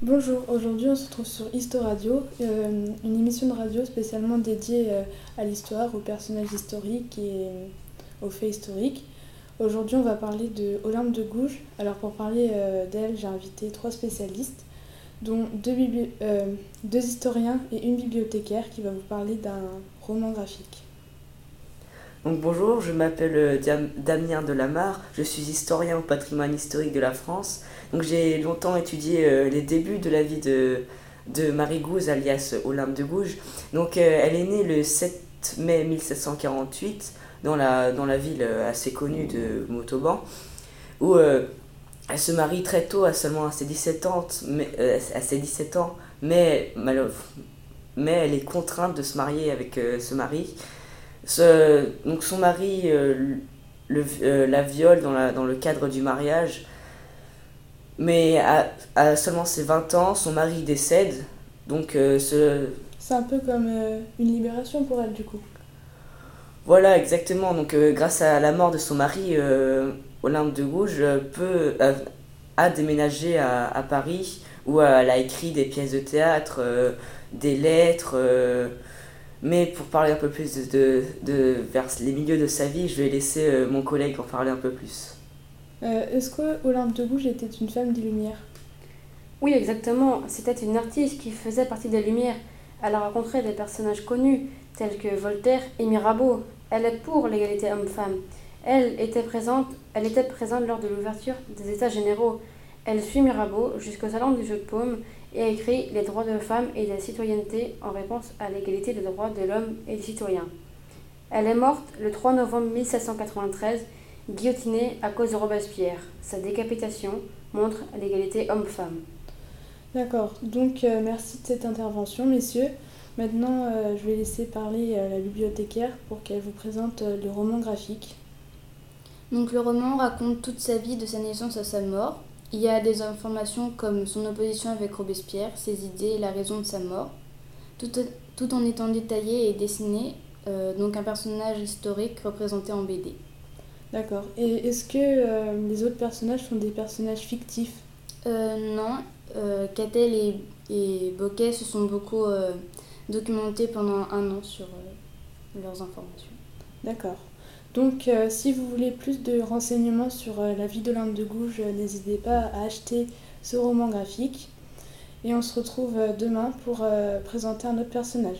Bonjour, aujourd'hui on se trouve sur Historadio, euh, une émission de radio spécialement dédiée euh, à l'histoire, aux personnages historiques et euh, aux faits historiques. Aujourd'hui on va parler de Olympe de Gouges. Alors pour parler d'elle, j'ai invité trois spécialistes, dont deux historiens et une bibliothécaire qui va vous parler d'un roman graphique. Donc bonjour, je m'appelle Damien Delamarre, je suis historien au patrimoine historique de la France donc j'ai longtemps étudié euh, les débuts de la vie de, de Marie Gouze, alias Olympe de Gouges. Donc euh, elle est née le 7 mai 1748 dans la, dans la ville euh, assez connue de Montauban, où elle se marie très tôt, à seulement à ses 17 ans, mais, à ses 17 ans, mais, mais elle est contrainte de se marier avec ce mari. Ce, donc son mari le, la viole dans, la, dans le cadre du mariage mais à, seulement ses 20 ans, son mari décède. Donc euh, ce... C'est un peu comme euh, une libération pour elle du coup. Voilà, exactement. Donc euh, grâce à la mort de son mari, Olympe de Gouges peut, a déménagé à, à, Paris où elle a écrit des pièces de théâtre, des lettres. Mais pour parler un peu plus de, de, de, vers les milieux de sa vie, je vais laisser mon collègue en parler un peu plus. Euh, est-ce que Olympe de Gouges était une femme des Lumières? Oui, exactement. C'était une artiste qui faisait partie des Lumières. Elle a rencontré des personnages connus tels que Voltaire et Mirabeau. Elle est pour l'égalité homme-femme. Elle était présente, elle était présente lors de l'ouverture des États généraux. Elle suit Mirabeau jusqu'au salon du jeu de paume et a écrit Les droits de la femme et la citoyenneté en réponse à l'égalité des droits de l'homme et des citoyens. Elle est morte le 3 novembre 1793 guillotiné à cause de Robespierre. Sa décapitation montre l'égalité homme-femme. D'accord, donc euh, merci de cette intervention, messieurs. Maintenant, euh, je vais laisser parler euh, la bibliothécaire pour qu'elle vous présente le roman graphique. Donc le roman raconte toute sa vie de sa naissance à sa mort. Il y a des informations comme son opposition avec Robespierre, ses idées et la raison de sa mort, tout, tout en étant détaillé et dessiné, donc un personnage historique représenté en BD. D'accord. Et est-ce que euh, les autres personnages sont des personnages fictifs? Euh, Non. Euh, Catel et, et Boquet se sont beaucoup documentés pendant un an sur leurs informations. D'accord. Donc, si vous voulez plus de renseignements sur la vie de l'Inde de Gouges, n'hésitez pas à acheter ce roman graphique. Et on se retrouve demain pour présenter un autre personnage.